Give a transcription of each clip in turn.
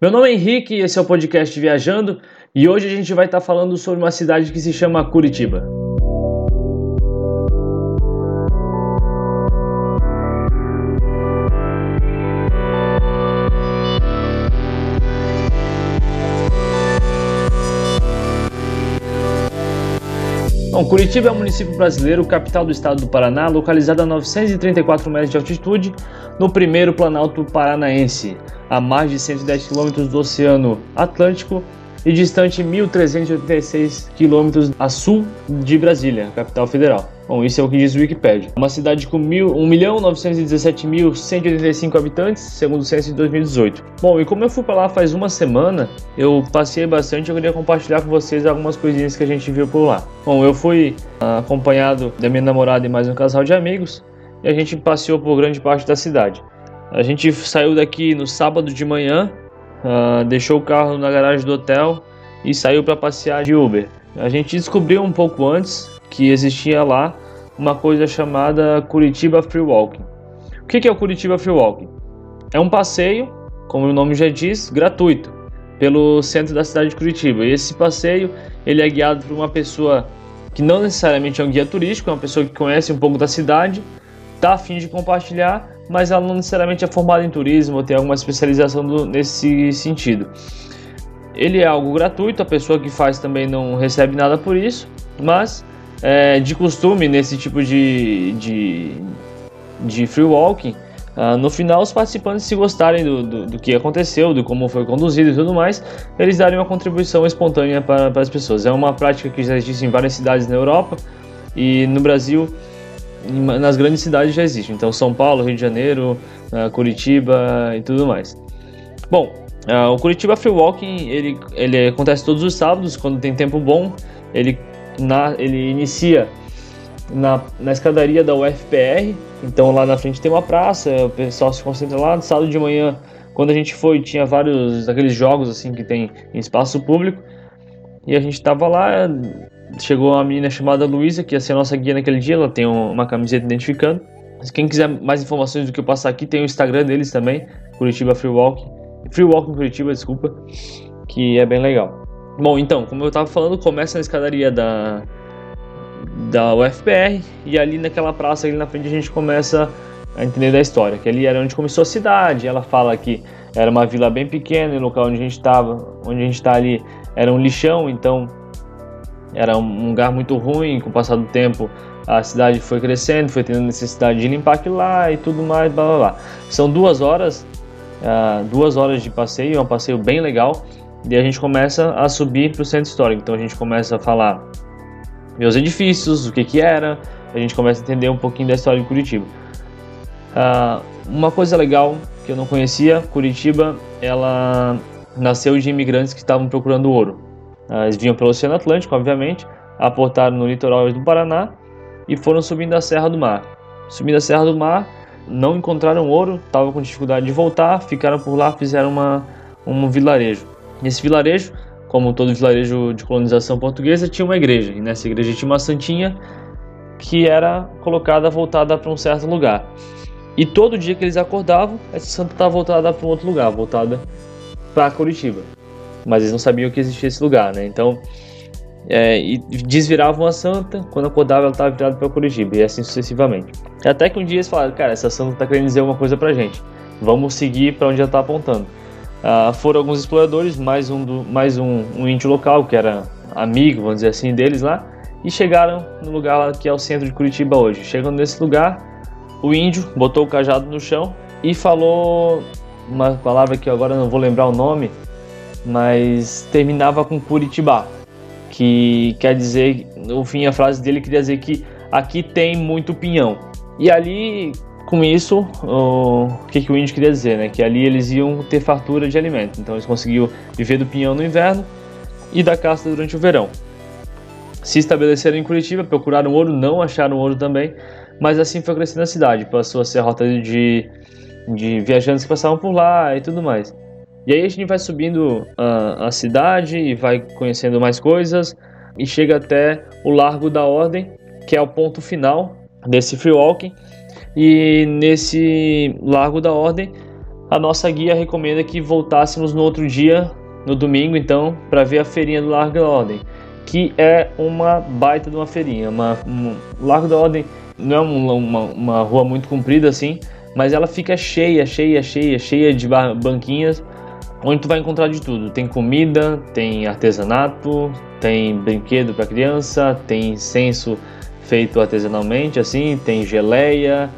Meu nome é Henrique, esse é o podcast Viajando e hoje a gente vai estar falando sobre uma cidade que se chama Curitiba. Bom, Curitiba é um município brasileiro, capital do estado do Paraná, localizado a 934 metros de altitude, no primeiro planalto paranaense, a mais de 110 quilômetros do Oceano Atlântico e distante 1.386 quilômetros a sul de Brasília, capital federal. Bom, isso é o que diz o Wikipedia. Uma cidade com 1.917.185 habitantes, segundo o censo de 2018. Bom, e como eu fui para lá faz uma semana, eu passei bastante e eu queria compartilhar com vocês algumas coisinhas que a gente viu por lá. Bom, eu fui uh, acompanhado da minha namorada e mais um casal de amigos e a gente passeou por grande parte da cidade. A gente saiu daqui no sábado de manhã, uh, deixou o carro na garagem do hotel e saiu para passear de Uber. A gente descobriu um pouco antes que existia lá uma coisa chamada Curitiba Free Walking. O que é o Curitiba Free Walking? É um passeio, como o nome já diz, gratuito pelo centro da cidade de Curitiba. E esse passeio ele é guiado por uma pessoa que não necessariamente é um guia turístico, é uma pessoa que conhece um pouco da cidade, está afim de compartilhar, mas ela não necessariamente é formada em turismo ou tem alguma especialização do, nesse sentido. Ele é algo gratuito, a pessoa que faz também não recebe nada por isso, mas é, de costume nesse tipo de, de, de free walking, uh, no final os participantes se gostarem do, do, do, que aconteceu, de como foi conduzido e tudo mais, eles darem uma contribuição espontânea para, para as pessoas. É uma prática que já existe em várias cidades na Europa e no Brasil nas grandes cidades já existe. Então São Paulo, Rio de Janeiro, uh, Curitiba e tudo mais. Bom, uh, o Curitiba Free Walking ele, ele acontece todos os sábados quando tem tempo bom. Ele na, ele inicia na, na escadaria da UFPR, então lá na frente tem uma praça, o pessoal se concentra lá. No sábado de manhã, quando a gente foi, tinha vários daqueles jogos assim que tem em espaço público, e a gente estava lá. Chegou uma menina chamada Luísa, que ia ser a nossa guia naquele dia, ela tem uma camiseta identificando. Quem quiser mais informações do que eu passar aqui, tem o Instagram deles também, Curitiba Free Walk. Free Walk Curitiba, desculpa, que é bem legal. Bom, então, como eu estava falando, começa na escadaria da, da UFPR e ali naquela praça ali na frente a gente começa a entender da história, que ali era onde começou a cidade. Ela fala que era uma vila bem pequena, e o local onde a gente estava, onde a gente está ali, era um lixão, então era um lugar muito ruim. Com o passar do tempo, a cidade foi crescendo, foi tendo necessidade de limpar aquilo lá e tudo mais, blá blá blá. São duas horas, uh, duas horas de passeio, é um passeio bem legal. E a gente começa a subir para o centro histórico. Então a gente começa a falar meus edifícios, o que que era, a gente começa a entender um pouquinho da história de Curitiba. Uh, uma coisa legal que eu não conhecia, Curitiba, ela nasceu de imigrantes que estavam procurando ouro. Uh, eles vinham pelo Oceano Atlântico, obviamente, aportaram no litoral do Paraná e foram subindo a Serra do Mar. Subindo a Serra do Mar, não encontraram ouro, estavam com dificuldade de voltar, ficaram por lá, fizeram uma, um vilarejo. Nesse vilarejo, como todo vilarejo de colonização portuguesa, tinha uma igreja. E nessa igreja tinha uma santinha que era colocada voltada para um certo lugar. E todo dia que eles acordavam, essa santa estava voltada para um outro lugar, voltada para Curitiba. Mas eles não sabiam que existia esse lugar, né? Então, é, e desviravam a santa, quando acordava ela estava virada para Curitiba, e assim sucessivamente. Até que um dia eles falaram: Cara, essa santa está querendo dizer uma coisa para gente, vamos seguir para onde ela está apontando. Uh, foram alguns exploradores, mais um, do, mais um, um índio local, que era amigo, vamos dizer assim, deles lá, e chegaram no lugar que é o centro de Curitiba hoje. Chegando nesse lugar, o índio botou o cajado no chão e falou uma palavra que agora não vou lembrar o nome, mas terminava com Curitibá, que quer dizer, no fim a frase dele queria dizer que aqui tem muito pinhão. E ali com isso, o que, que o índio queria dizer, né? Que ali eles iam ter fartura de alimento. Então eles conseguiam viver do pinhão no inverno e da caça durante o verão. Se estabeleceram em Curitiba, procuraram ouro, não acharam ouro também, mas assim foi crescendo a cidade. Passou a ser rota de, de viajantes que passavam por lá e tudo mais. E aí a gente vai subindo a, a cidade e vai conhecendo mais coisas e chega até o Largo da Ordem, que é o ponto final desse free walking e nesse Largo da Ordem a nossa guia recomenda que voltássemos no outro dia, no domingo, então, para ver a feirinha do Largo da Ordem, que é uma baita de uma feirinha. Uma, um, Largo da Ordem não é uma, uma, uma rua muito comprida assim, mas ela fica cheia, cheia, cheia, cheia de banquinhas, onde tu vai encontrar de tudo. Tem comida, tem artesanato, tem brinquedo para criança, tem incenso feito artesanalmente, assim, tem geleia,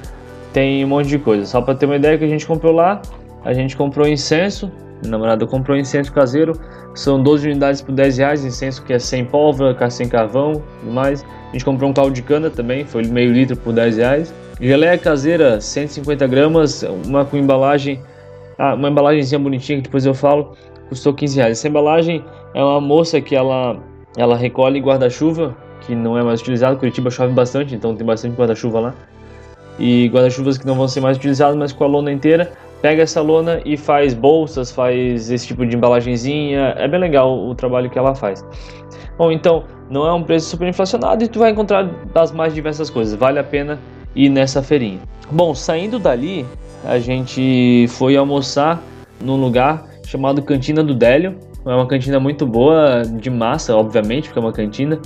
tem um monte de coisa. Só para ter uma ideia que a gente comprou lá, a gente comprou incenso, minha namorada comprou incenso caseiro, são 12 unidades por 10 reais, incenso que é sem pólvora, sem carvão e mais. A gente comprou um caldo de cana também, foi meio litro por 10 reais. Geleia caseira, 150 gramas, uma com embalagem, ah, uma embalagenzinha bonitinha que depois eu falo, custou 15 reais. Essa embalagem é uma moça que ela, ela recolhe guarda-chuva, que não é mais utilizado. Curitiba chove bastante, então tem bastante guarda-chuva lá. E guarda-chuvas que não vão ser mais utilizados, mas com a lona inteira. Pega essa lona e faz bolsas, faz esse tipo de embalagenzinha. É bem legal o trabalho que ela faz. Bom, então, não é um preço super inflacionado e tu vai encontrar das mais diversas coisas. Vale a pena ir nessa feirinha. Bom, saindo dali, a gente foi almoçar num lugar chamado Cantina do Délio. É uma cantina muito boa, de massa, obviamente, porque é uma cantina.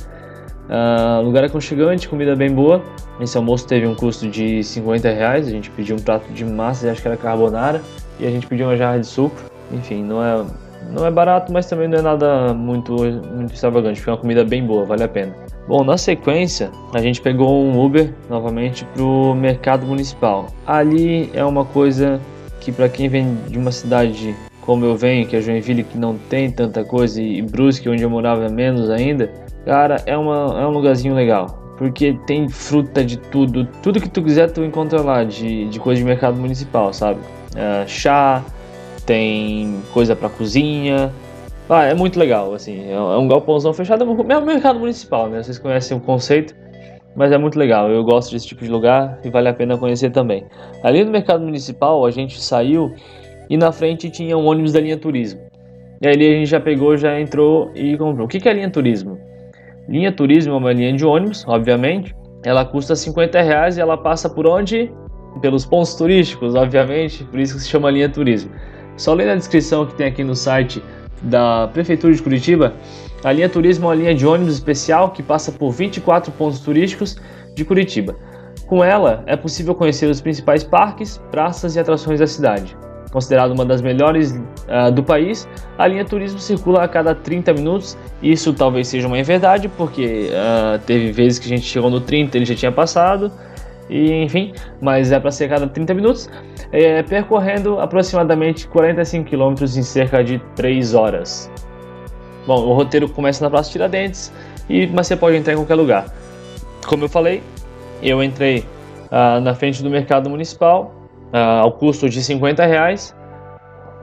Uh, lugar aconchegante, comida bem boa. Esse almoço teve um custo de 50 reais. A gente pediu um prato de massa, acho que era carbonara, e a gente pediu uma jarra de suco. Enfim, não é, não é barato, mas também não é nada muito, muito extravagante. Foi uma comida bem boa, vale a pena. Bom, na sequência, a gente pegou um Uber novamente pro mercado municipal. Ali é uma coisa que para quem vem de uma cidade como eu venho, que é Joinville, que não tem tanta coisa, e Brusque, onde eu morava, menos ainda, Cara, é, uma, é um lugarzinho legal. Porque tem fruta de tudo. Tudo que tu quiser tu encontra lá de, de coisa de mercado municipal, sabe? É, chá, tem coisa para cozinha. Ah, é muito legal, assim. É, é um galpãozão fechado, é um mercado municipal, né? Vocês conhecem o conceito, mas é muito legal. Eu gosto desse tipo de lugar e vale a pena conhecer também. Ali no mercado municipal, a gente saiu e na frente tinha um ônibus da linha turismo. E ali a gente já pegou, já entrou e comprou. O que é linha turismo? Linha Turismo é uma linha de ônibus, obviamente. Ela custa 50 reais e ela passa por onde? Pelos pontos turísticos, obviamente, por isso que se chama Linha Turismo. Só lendo a descrição que tem aqui no site da Prefeitura de Curitiba, a linha Turismo é uma linha de ônibus especial que passa por 24 pontos turísticos de Curitiba. Com ela, é possível conhecer os principais parques, praças e atrações da cidade. Considerada uma das melhores uh, do país, a linha turismo circula a cada 30 minutos. Isso talvez seja uma verdade, porque uh, teve vezes que a gente chegou no 30 ele já tinha passado, e enfim, mas é para ser cada 30 minutos, é, percorrendo aproximadamente 45 km em cerca de 3 horas. Bom, o roteiro começa na Praça Tiradentes, e, mas você pode entrar em qualquer lugar. Como eu falei, eu entrei uh, na frente do mercado municipal uh, ao custo de 50 reais,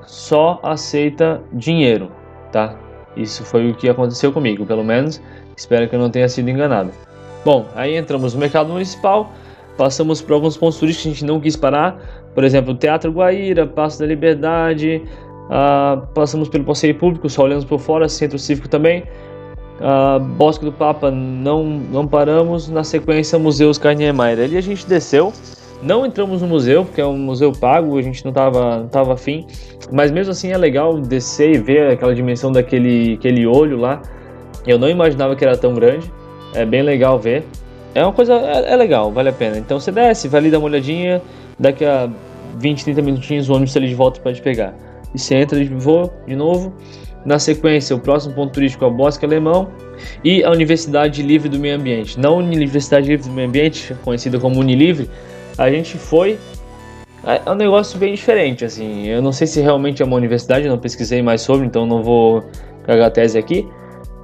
só aceita dinheiro, tá? Isso foi o que aconteceu comigo, pelo menos. Espero que eu não tenha sido enganado. Bom, aí entramos no mercado municipal, passamos por alguns pontos turísticos que a gente não quis parar, por exemplo, Teatro Guaíra, Passo da Liberdade, uh, passamos pelo passeio público, só olhamos por fora, Centro Cívico também, uh, Bosque do Papa não, não paramos, na sequência Museus Carniemeyer. Ali a gente desceu, não entramos no museu, porque é um museu pago, a gente não estava não tava afim, mas mesmo assim é legal descer e ver aquela dimensão daquele aquele olho lá. Eu não imaginava que era tão grande, é bem legal ver. É uma coisa, é, é legal, vale a pena. Então você desce, vai ali dar uma olhadinha, daqui a 20, 30 minutinhos o ônibus está ali de volta para te pegar. E você entra de voo de novo. Na sequência, o próximo ponto turístico é o Bosque Alemão e a Universidade Livre do Meio Ambiente. Não a Universidade Livre do Meio Ambiente, conhecida como Unilivre, a gente foi. É, é um negócio bem diferente, assim. Eu não sei se realmente é uma universidade, não pesquisei mais sobre, então não vou cagar a tese aqui.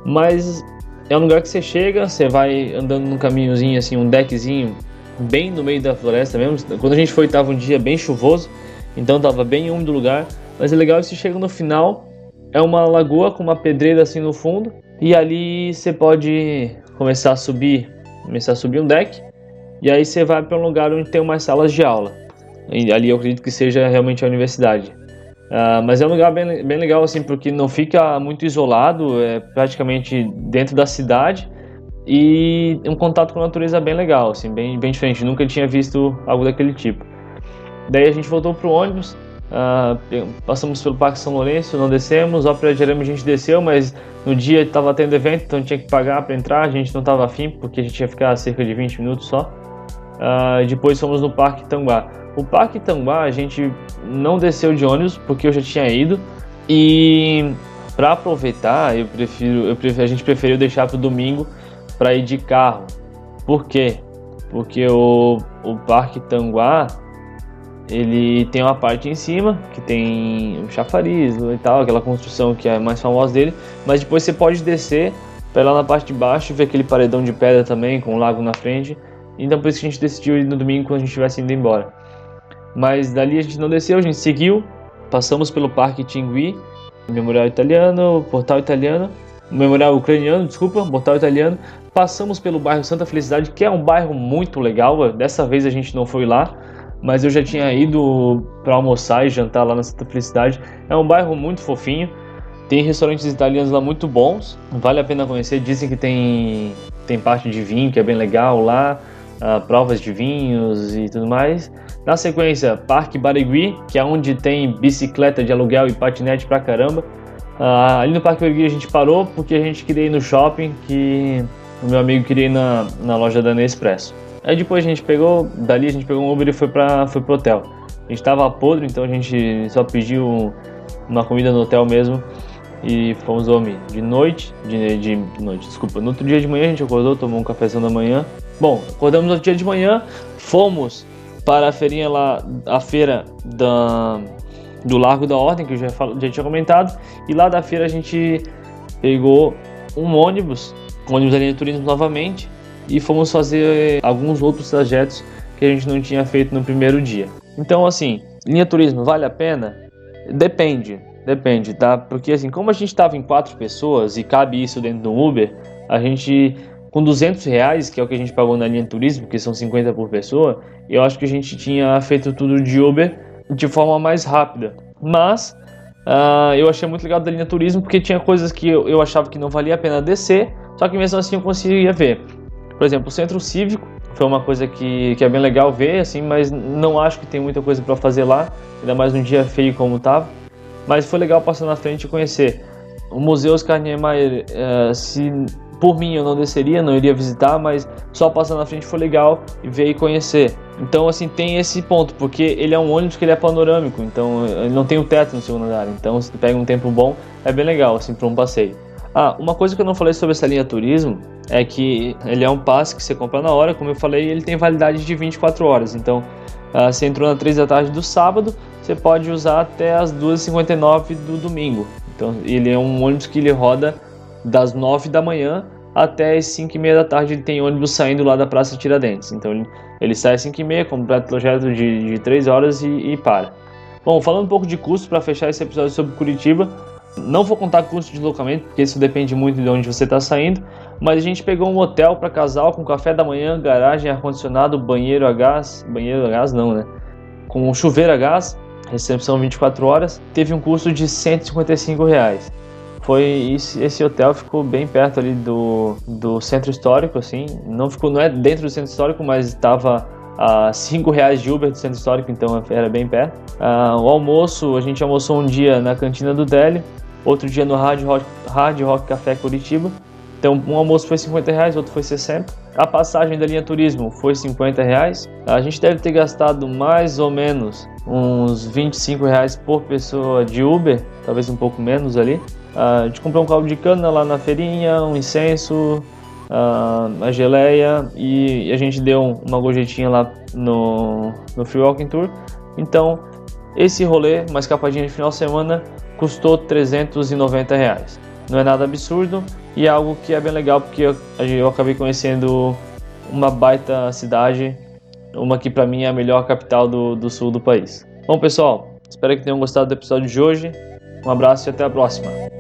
Mas é um lugar que você chega, você vai andando num caminhozinho, assim, um deckzinho, bem no meio da floresta mesmo. Quando a gente foi, tava um dia bem chuvoso, então tava bem úmido o lugar. Mas é legal que você chega no final, é uma lagoa com uma pedreira assim no fundo, e ali você pode começar a subir, começar a subir um deck e aí você vai para um lugar onde tem umas salas de aula. E ali eu acredito que seja realmente a universidade. Uh, mas é um lugar bem, bem legal, assim, porque não fica muito isolado, é praticamente dentro da cidade e um contato com a natureza bem legal, assim, bem, bem diferente. Nunca tinha visto algo daquele tipo. Daí a gente voltou pro ônibus Uh, passamos pelo Parque São Lourenço, não descemos. Ópera de Arame a gente desceu, mas no dia estava tendo evento, então tinha que pagar para entrar. A gente não estava afim, porque a gente ia ficar cerca de 20 minutos só. Uh, depois fomos no Parque Tanguá. O Parque Tanguá a gente não desceu de ônibus, porque eu já tinha ido. E para aproveitar, eu prefiro, eu prefiro, a gente preferiu deixar para o domingo para ir de carro. Por quê? Porque o, o Parque Tanguá ele tem uma parte em cima que tem o chafariz e tal, aquela construção que é mais famosa dele, mas depois você pode descer para lá na parte de baixo ver aquele paredão de pedra também com um lago na frente. Então por isso que a gente decidiu ir no domingo quando a gente estivesse indo embora. Mas dali a gente não desceu, a gente seguiu, passamos pelo Parque Tingui, Memorial Italiano, Portal Italiano, Memorial Ucraniano, desculpa, Portal Italiano. Passamos pelo bairro Santa Felicidade, que é um bairro muito legal. Dessa vez a gente não foi lá, mas eu já tinha ido para almoçar e jantar lá na Santa Felicidade. É um bairro muito fofinho. Tem restaurantes italianos lá muito bons, vale a pena conhecer. Dizem que tem, tem parte de vinho que é bem legal lá, uh, provas de vinhos e tudo mais. Na sequência, Parque Barigui, que é onde tem bicicleta de aluguel e patinete pra caramba. Uh, ali no Parque Barigui a gente parou porque a gente queria ir no shopping, que o meu amigo queria ir na, na loja da Nespresso. Aí depois a gente pegou, dali a gente pegou um Uber e foi, pra, foi pro hotel. A gente tava podre, então a gente só pediu uma comida no hotel mesmo e fomos dormir. De noite, de, de, noite, desculpa. No outro dia de manhã a gente acordou, tomou um cafezão da manhã. Bom, acordamos no dia de manhã, fomos para a feirinha lá, a feira da, do Largo da Ordem, que eu já, falo, já tinha comentado, e lá da feira a gente pegou um ônibus, um ônibus da linha turismo novamente, e fomos fazer alguns outros trajetos que a gente não tinha feito no primeiro dia. Então, assim, linha turismo vale a pena? Depende, depende, tá? Porque assim, como a gente estava em quatro pessoas e cabe isso dentro do Uber, a gente com 200 reais, que é o que a gente pagou na linha turismo, que são 50 por pessoa, eu acho que a gente tinha feito tudo de Uber de forma mais rápida. Mas uh, eu achei muito legal da linha turismo porque tinha coisas que eu, eu achava que não valia a pena descer, só que mesmo assim eu conseguia ver. Por exemplo, o centro cívico foi uma coisa que, que é bem legal ver, assim, mas não acho que tem muita coisa para fazer lá, ainda mais um dia feio como estava. Mas foi legal passar na frente e conhecer. O Museu Oscar Niemeyer, uh, se por mim eu não desceria, não iria visitar, mas só passar na frente foi legal e ver e conhecer. Então assim tem esse ponto, porque ele é um ônibus que ele é panorâmico, então ele não tem o teto no segundo andar. Então se pega um tempo bom, é bem legal assim para um passeio. Ah, uma coisa que eu não falei sobre essa linha turismo é que ele é um passe que você compra na hora, como eu falei, ele tem validade de 24 horas. Então, uh, você entrou na 3 da tarde do sábado, você pode usar até as 2h59 do domingo. Então, ele é um ônibus que ele roda das 9 da manhã até as 5 e meia da tarde. Ele tem ônibus saindo lá da Praça Tiradentes. Então, ele, ele sai às 5 e meia, completa o projeto de, de 3 horas e, e para. Bom, falando um pouco de custo para fechar esse episódio sobre Curitiba, não vou contar custo de deslocamento, porque isso depende muito de onde você está saindo, mas a gente pegou um hotel para casal com café da manhã, garagem, ar-condicionado, banheiro a gás, banheiro a gás não, né? Com chuveiro a gás, recepção 24 horas, teve um custo de 155 reais. Foi esse, hotel ficou bem perto ali do, do centro histórico, assim, não ficou não é dentro do centro histórico, mas estava a 5 reais de Uber do centro histórico, então era bem perto. Uh, o almoço, a gente almoçou um dia na cantina do Deli, outro dia no Hard Rock, Hard Rock Café Curitiba. Então, um almoço foi 50 reais, outro foi 60. A passagem da linha turismo foi 50 reais. A gente deve ter gastado mais ou menos uns 25 reais por pessoa de Uber, talvez um pouco menos ali. A gente comprou um caldo de cana lá na feirinha, um incenso, a geleia e a gente deu uma gorjetinha lá no, no Free Walking Tour. Então, esse rolê, uma escapadinha de final de semana, custou 390 reais. Não é nada absurdo e é algo que é bem legal porque eu, eu acabei conhecendo uma baita cidade, uma que para mim é a melhor capital do, do sul do país. Bom pessoal, espero que tenham gostado do episódio de hoje. Um abraço e até a próxima.